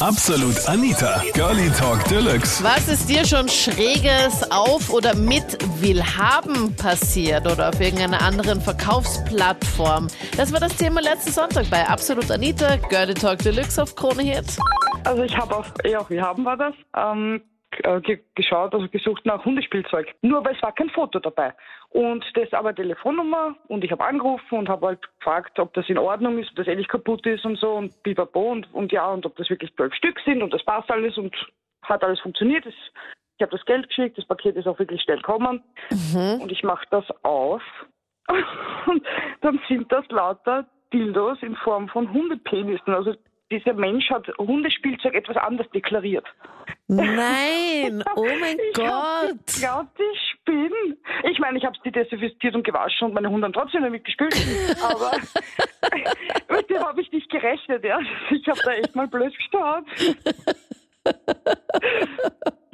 Absolut Anita, Girlie Talk Deluxe. Was ist dir schon Schräges auf oder mit Willhaben passiert oder auf irgendeiner anderen Verkaufsplattform? Das war das Thema letzten Sonntag bei Absolut Anita, Girlie Talk Deluxe auf Krone Hit. Also ich habe auf, ja, auf Willhaben war das, ähm, äh, ge geschaut, also gesucht nach Hundespielzeug. Nur weil es war kein Foto dabei. Und das aber Telefonnummer und ich habe angerufen und habe halt gefragt, ob das in Ordnung ist, ob das ehrlich kaputt ist und so und bibabo und, und ja und ob das wirklich zwölf Stück sind und das passt alles und hat alles funktioniert. Das, ich habe das Geld geschickt, das Paket ist auch wirklich schnell gekommen und ich mache das auf und dann sind das lauter Dildos in Form von Hundepenissen. Also dieser Mensch hat Hundespielzeug etwas anders deklariert. Nein, oh mein Ich hab Gott. geglaubt, ich spinne. Ich meine, ich habe sie desinfiziert und gewaschen und meine Hunde haben trotzdem damit gespielt. Aber mit dem habe ich nicht gerechnet. Ja. Ich habe da echt mal blöd geschaut.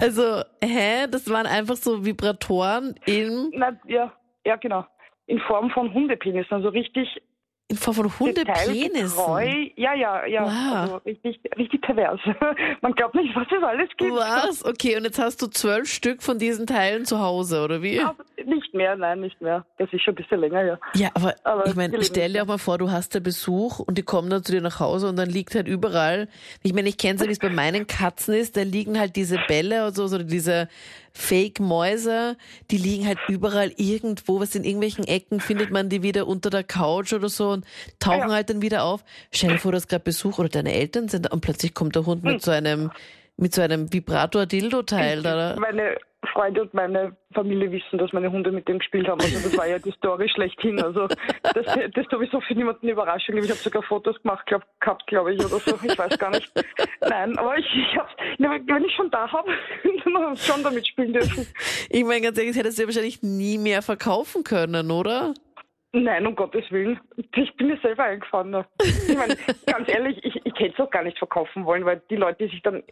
Also, hä? Das waren einfach so Vibratoren in, Na, ja, ja, genau. In Form von Hundepenissen, also richtig in Form von Hundepenissen. Ja, ja, ja. Wow. Also richtig, richtig pervers. Man glaubt nicht, was es alles gibt. Was? Okay, und jetzt hast du zwölf Stück von diesen Teilen zu Hause, oder wie? Aber nicht mehr, nein, nicht mehr. Das ist schon ein bisschen länger, ja. Ja, aber, Aber ich meine, stell dir auch mal vor, du hast da Besuch und die kommen dann zu dir nach Hause und dann liegt halt überall, ich meine, ich kenne ja, wie es bei meinen Katzen ist, da liegen halt diese Bälle oder so, so diese Fake-Mäuse, die liegen halt überall irgendwo, was in irgendwelchen Ecken findet man die wieder unter der Couch oder so und tauchen Ah, ja. halt dann wieder auf. Stell dir vor, du hast gerade Besuch oder deine Eltern sind da und plötzlich kommt der Hund Hm. mit so einem, mit so einem Vibrator-Dildo-Teil da. Meine Freunde und meine Familie wissen, dass meine Hunde mit dem gespielt haben. Also das war ja die Story schlechthin. Also das, das sowieso für niemanden eine Überraschung. Ich habe sogar Fotos gemacht glaub, gehabt, glaube ich, oder so. Ich weiß gar nicht. Nein, aber ich, ich hab's, wenn ich schon da habe, dann habe ich schon damit spielen dürfen. Ich meine, ganz ehrlich, das hättest du ja wahrscheinlich nie mehr verkaufen können, oder? Nein, um Gottes Willen. Ich bin mir selber eingefahren. Ich meine, ganz ehrlich, ich, ich hätte es auch gar nicht verkaufen wollen, weil die Leute sich dann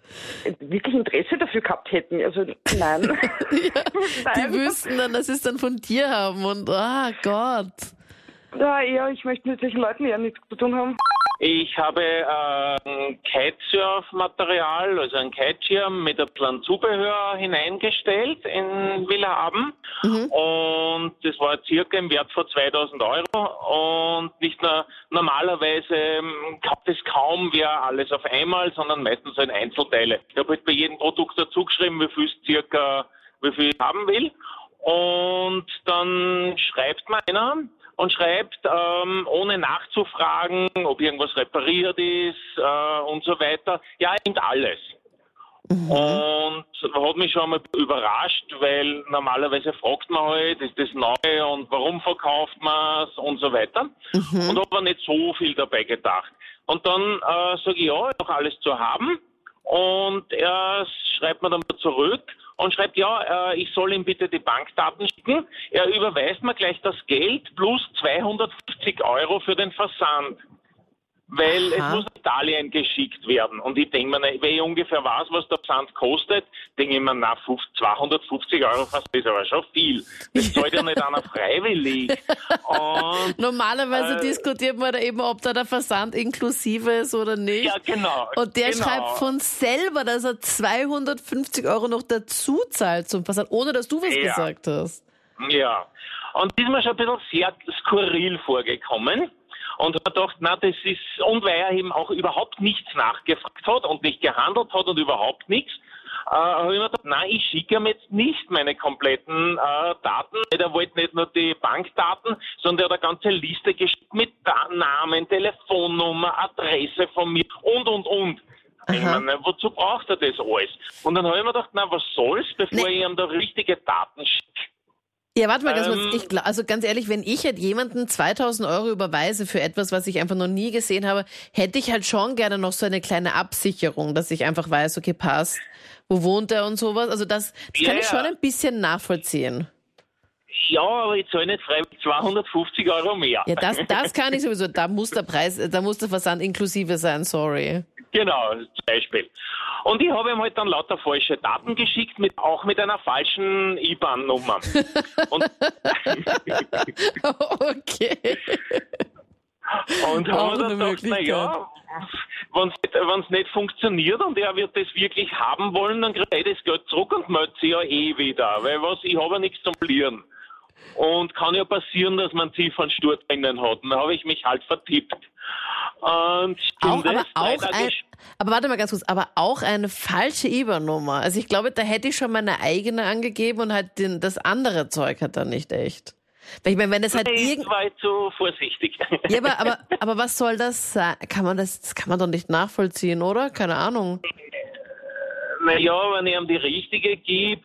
wirklich Interesse dafür gehabt hätten. Also nein. Die nein. wüssten dann, dass sie es dann von dir haben und, ah Gott. Ja, eher, ich möchte mit solchen Leuten eher nichts zu tun haben. Ich habe äh, Kitesurf-Material, also ein Kiteschirm mit ein Plan Zubehör hineingestellt in Willhaben und das war circa im Wert von 2000 Euro. Und nicht nur normalerweise ähm, kauft es kaum wer alles auf einmal, sondern meistens so in Einzelteile. Ich habe halt bei jedem Produkt dazu geschrieben, wie viel es circa, wie viel ich haben will. Und dann schreibt mir einer und schreibt, ähm, ohne nachzufragen, ob irgendwas repariert ist äh, und so weiter. Ja, er nimmt alles. Und hat mich schon mal überrascht, weil normalerweise fragt man halt, ist das neu und warum verkauft man es und so weiter. Und habe nicht so viel dabei gedacht. Und dann äh, sage ich, ja, noch alles zu haben. Und er schreibt mir dann zurück und schreibt, ja, äh, ich soll ihm bitte die Bankdaten schicken. Er überweist mir gleich das Geld plus 250 Euro für den Versand. Weil Aha. es muss nach Italien geschickt werden. Und ich denke mir, wenn ich ungefähr weiß, was der Versand kostet, denke ich mir, na, 50, 250 Euro fast ist aber schon viel. Das zahlt ja nicht einer freiwillig. Und Normalerweise Äh, diskutiert man da eben, ob da der Versand inklusive ist oder nicht. ja, genau. Und der genau. schreibt von selber, dass er 250 Euro noch dazu zahlt zum Versand, ohne dass du was Ja. gesagt hast. Ja. Und das ist mir schon ein bisschen sehr skurril vorgekommen. Und hat gedacht, na, das ist, und weil er eben auch überhaupt nichts nachgefragt hat und nicht gehandelt hat und überhaupt nichts, äh, habe ich mir gedacht, nein, ich schicke ihm jetzt nicht meine kompletten äh, Daten. Er wollte nicht nur die Bankdaten, sondern er hat eine ganze Liste geschickt mit Namen, Telefonnummer, Adresse von mir und, und, und. Ich meine, wozu braucht er das alles? Und dann habe ich mir gedacht, na, was soll's, bevor Nee. ich ihm da richtige Daten schicke. Ja, warte mal ganz kurz. Ähm, Ich, also ganz ehrlich, wenn ich halt jemanden 2000 Euro überweise für etwas, was ich einfach noch nie gesehen habe, hätte ich halt schon gerne noch so eine kleine Absicherung, dass ich einfach weiß, okay, passt, wo wohnt er und sowas. Also das, das Ja, kann ich schon ein bisschen nachvollziehen. Ja, aber ich zahle nicht freiwillig 250 Euro mehr. Ja, das, das kann ich sowieso. Da muss der Preis, da muss der Versand inklusive sein, sorry. Genau, zum Beispiel. Und ich habe ihm halt dann lauter falsche Daten geschickt, mit, auch mit einer falschen IBAN-Nummer. Okay. Und haben wir dann gedacht, naja, wenn es nicht funktioniert und er wird das wirklich haben wollen, dann kriegt er das Geld zurück und meldet sich ja eh wieder. Weil was, ich habe ja nichts zum Verlieren. Und kann ja passieren, dass man Ziffernsturt drinnen hat. Und dann habe ich mich halt vertippt. Und auch, aber, auch ein, aber warte mal ganz kurz, aber auch eine falsche IBAN-Nummer. Also ich glaube, da hätte ich schon meine eigene angegeben und halt den, das andere Zeug hat dann nicht echt. Weil ich meine, wenn es halt irgend... war so vorsichtig. Ja, aber, aber, aber was soll das sein? Kann man das, das kann man doch nicht nachvollziehen, oder? Keine Ahnung. Naja, wenn ich ihm die richtige gebe,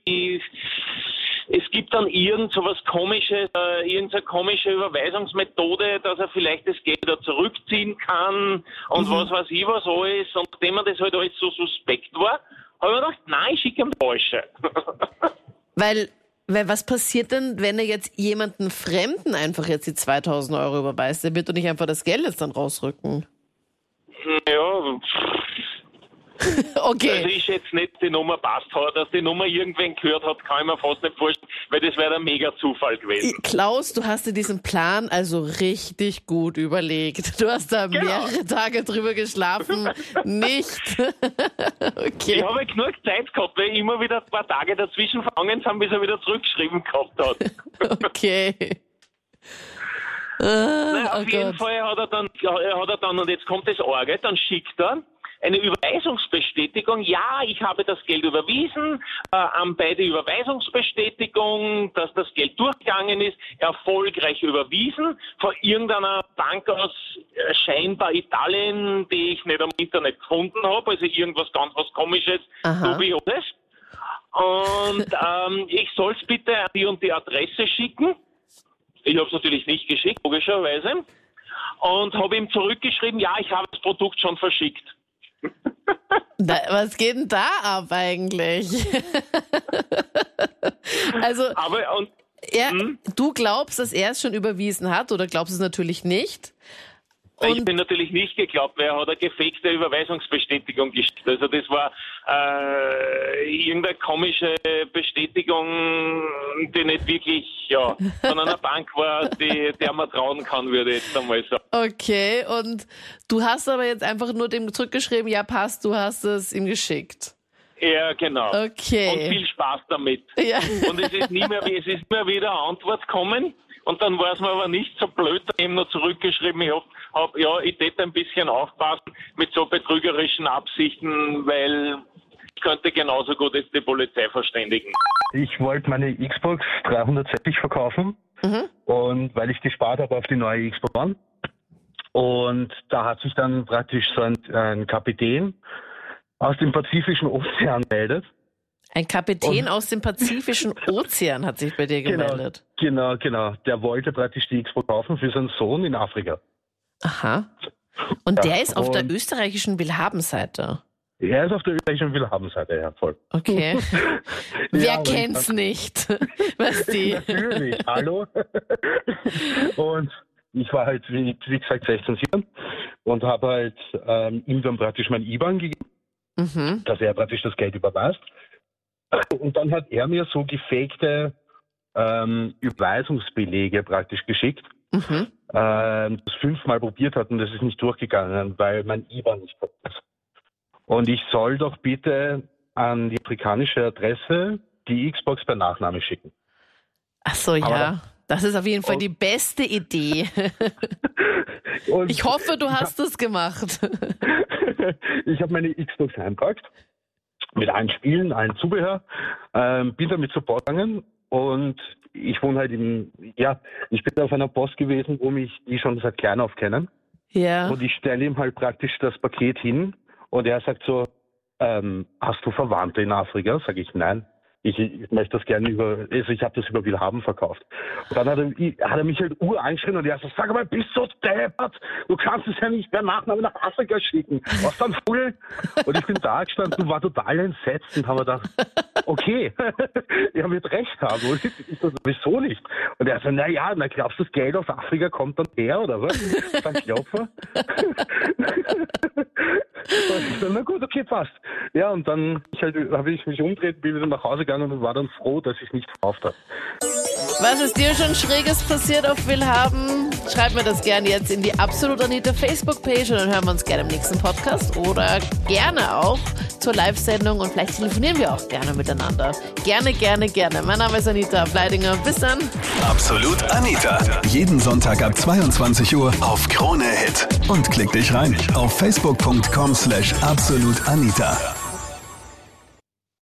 es gibt dann irgend so was komisches, äh, irgendeine komische Überweisungsmethode, dass er vielleicht das Geld da zurückziehen kann und mhm. was weiß ich was alles. Und nachdem mir das halt alles so suspekt war, habe ich mir gedacht, nein, ich schicke ihm falsche. Weil weil was passiert denn, wenn er jetzt jemanden Fremden einfach jetzt die 2000 Euro überweist? Der wird doch nicht einfach das Geld jetzt dann rausrücken. Ja, okay. Also ich jetzt nicht die Nummer passt hat, dass die Nummer irgendwen gehört hat, kann ich mir fast nicht vorstellen, weil das wäre ein mega Zufall gewesen. Klaus, du hast dir diesen Plan also richtig gut überlegt. Du hast da genau. mehrere Tage drüber geschlafen. nicht. okay. Ich habe genug Zeit gehabt, weil immer wieder ein paar Tage dazwischen vergangen sind, bis er wieder zurückgeschrieben gehabt hat. okay. Ah, naja, auf oh jeden Gott. Fall hat er dann, hat er dann, und jetzt kommt das Orgel, dann schickt er eine Überweisungsbestätigung. Ja, ich habe das Geld überwiesen, äh, bei der Überweisungsbestätigung, dass das Geld durchgegangen ist, erfolgreich überwiesen von irgendeiner Bank aus äh, scheinbar Italien, die ich nicht am Internet gefunden habe, also irgendwas ganz was Komisches, dubioses. Und ähm, ich soll es bitte an die und die Adresse schicken. Ich habe es natürlich nicht geschickt, logischerweise. Und habe ihm zurückgeschrieben, ja, ich habe das Produkt schon verschickt. Da, was geht denn da ab eigentlich? also, aber und, er, hm? du glaubst, dass er es schon überwiesen hat oder glaubst du es natürlich nicht? Und ich bin natürlich nicht geglaubt, weil er hat eine gefakte Überweisungsbestätigung geschickt. Also das war äh, irgendeine komische Bestätigung, die nicht wirklich ja, von einer Bank war, die, der man trauen kann, würde ich jetzt einmal sagen. Okay, und du hast aber jetzt einfach nur dem zurückgeschrieben, ja passt, du hast es ihm geschickt. Ja, genau. Okay. Und viel Spaß damit. Ja. Und es ist nie mehr, es ist immer wieder Antwort kommen. Und dann war es mir aber nicht so blöd, eben noch zurückgeschrieben, ich hab, hab ja, ich täte ein bisschen aufpassen mit so betrügerischen Absichten, weil ich könnte genauso gut jetzt die Polizei verständigen. Ich wollte meine Xbox 360 verkaufen mhm. und weil ich gespart habe auf die neue Xbox One. Und da hat sich dann praktisch so ein, ein Kapitän aus dem Pazifischen Ozean meldet ein Kapitän und, aus dem Pazifischen Ozean hat sich bei dir genau, gemeldet. Genau, genau. Der wollte praktisch die Expo kaufen für seinen Sohn in Afrika. Aha. Und ja, der ist auf der österreichischen Willhabenseite. Er ist auf der österreichischen Willhabenseite, ja, voll. Okay. Wer ja, kennt's nicht? Was die? Natürlich, hallo. und ich war halt, wie, wie gesagt, 16, 17 und habe halt ähm, ihm dann praktisch mein IBAN gegeben, mhm. dass er praktisch das Geld überweist. Und dann hat er mir so gefakte ähm, Überweisungsbelege praktisch geschickt, mhm. ähm, das fünfmal probiert hat und das ist nicht durchgegangen, weil mein IBAN nicht passt. Und ich soll doch bitte an die afrikanische Adresse die Xbox per Nachname schicken. Ach so, ja. Das ist auf jeden Fall die beste Idee. ich hoffe, du hast es gemacht. ich habe meine Xbox einpackt mit allen Spielen, allen Zubehör, ähm, bin damit Support gegangen und ich wohne halt in, ja, ich bin auf einer Post gewesen, wo mich die schon seit klein auf kennen. Ja. Und ich stelle ihm halt praktisch das Paket hin und er sagt so, ähm, hast du Verwandte in Afrika? Sag ich, nein ich, ich möchte das gerne über, also ich habe das über Willhaben verkauft. Und dann hat er, hat er mich halt ur angeschrien und er sagt, sag mal, bist du deppert? Du kannst es ja nicht per Nachname nach Afrika schicken. Was dann voll? Und ich bin da gestanden und war total entsetzt und habe gedacht, okay, er wird recht haben. Und ich so, wieso nicht? Und er sagt, na ja, na glaubst du, das Geld aus Afrika kommt dann her oder was? Dann Klopfer. So, na gut, okay, passt. Ja, und dann halt, habe ich mich umgedreht, bin wieder nach Hause gegangen und war dann froh, dass ich nicht verkauft habe. Was ist dir schon Schräges passiert auf Willhaben? Schreib mir das gerne jetzt in die Absolut Anita Facebook-Page und dann hören wir uns gerne im nächsten Podcast oder gerne auch zur Live-Sendung und vielleicht telefonieren wir auch gerne miteinander. Gerne, gerne, gerne. Mein Name ist Anita Bleidinger. Bis dann. Absolut Anita. Jeden Sonntag ab 22 Uhr auf Krone Hit. Und klick dich rein auf facebook.com slash absolutanita.